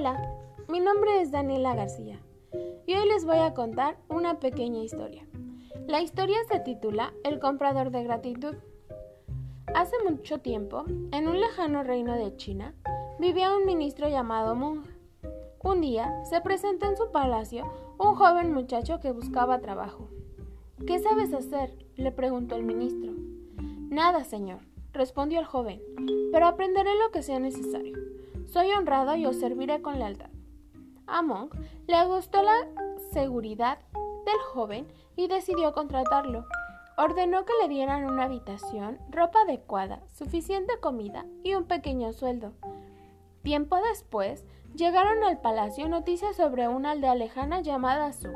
Hola, mi nombre es Daniela García y hoy les voy a contar una pequeña historia. La historia se titula El comprador de gratitud. Hace mucho tiempo, en un lejano reino de China, vivía un ministro llamado Mung. Un día se presentó en su palacio un joven muchacho que buscaba trabajo. ¿Qué sabes hacer? le preguntó el ministro. Nada, señor, respondió el joven, pero aprenderé lo que sea necesario. Soy honrado y os serviré con lealtad. A Monk le gustó la seguridad del joven y decidió contratarlo. Ordenó que le dieran una habitación, ropa adecuada, suficiente comida y un pequeño sueldo. Tiempo después, llegaron al palacio noticias sobre una aldea lejana llamada Su.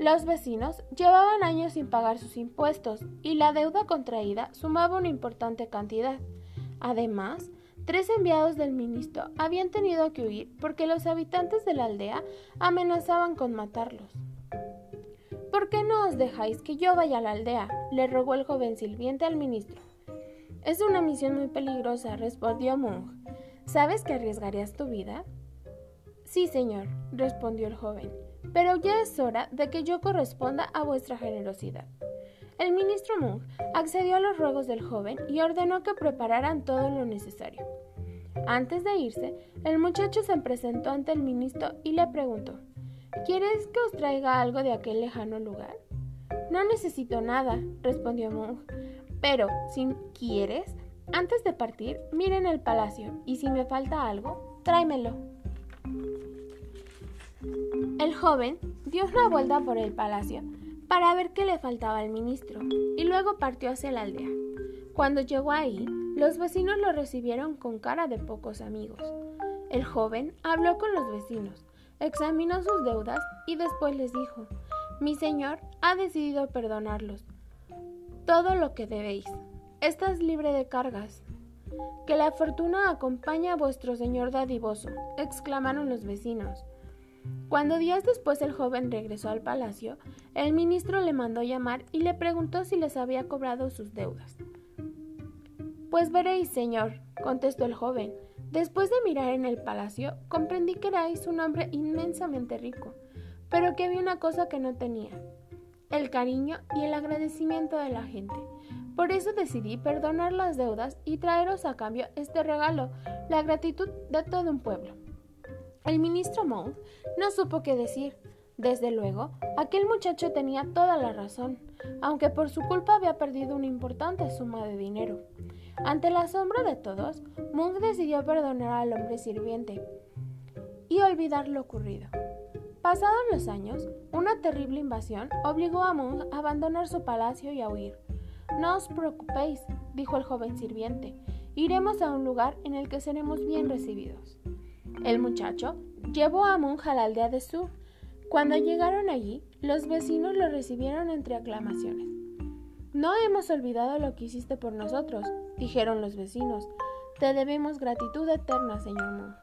Los vecinos llevaban años sin pagar sus impuestos y la deuda contraída sumaba una importante cantidad. Además, Tres enviados del ministro habían tenido que huir porque los habitantes de la aldea amenazaban con matarlos. ¿Por qué no os dejáis que yo vaya a la aldea? le rogó el joven sirviente al ministro. Es una misión muy peligrosa, respondió Mung. ¿Sabes que arriesgarías tu vida? Sí, señor, respondió el joven, pero ya es hora de que yo corresponda a vuestra generosidad. El ministro Mung accedió a los ruegos del joven y ordenó que prepararan todo lo necesario. Antes de irse, el muchacho se presentó ante el ministro y le preguntó ¿Quieres que os traiga algo de aquel lejano lugar? No necesito nada, respondió Mung. Pero, si quieres, antes de partir, miren el palacio y si me falta algo, tráemelo. El joven dio una vuelta por el palacio para ver qué le faltaba al ministro y luego partió hacia la aldea. Cuando llegó ahí, los vecinos lo recibieron con cara de pocos amigos. El joven habló con los vecinos, examinó sus deudas y después les dijo, mi señor ha decidido perdonarlos. Todo lo que debéis. Estás libre de cargas. Que la fortuna acompañe a vuestro señor dadivoso, exclamaron los vecinos. Cuando días después el joven regresó al palacio, el ministro le mandó llamar y le preguntó si les había cobrado sus deudas. Pues veréis, señor, contestó el joven. Después de mirar en el palacio, comprendí que erais un hombre inmensamente rico, pero que había una cosa que no tenía, el cariño y el agradecimiento de la gente. Por eso decidí perdonar las deudas y traeros a cambio este regalo, la gratitud de todo un pueblo. El ministro Monk no supo qué decir. Desde luego, aquel muchacho tenía toda la razón, aunque por su culpa había perdido una importante suma de dinero. Ante la asombro de todos, Monk decidió perdonar al hombre sirviente y olvidar lo ocurrido. Pasados los años, una terrible invasión obligó a Monk a abandonar su palacio y a huir. No os preocupéis, dijo el joven sirviente, iremos a un lugar en el que seremos bien recibidos. El muchacho llevó a Monja a la aldea de Su. Cuando llegaron allí, los vecinos lo recibieron entre aclamaciones. No hemos olvidado lo que hiciste por nosotros, dijeron los vecinos. Te debemos gratitud eterna, señor Monk.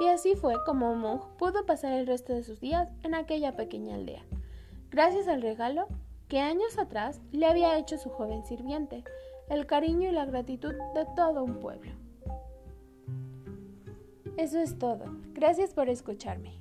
Y así fue como Monk pudo pasar el resto de sus días en aquella pequeña aldea, gracias al regalo que años atrás le había hecho su joven sirviente, el cariño y la gratitud de todo un pueblo. Eso es todo. Gracias por escucharme.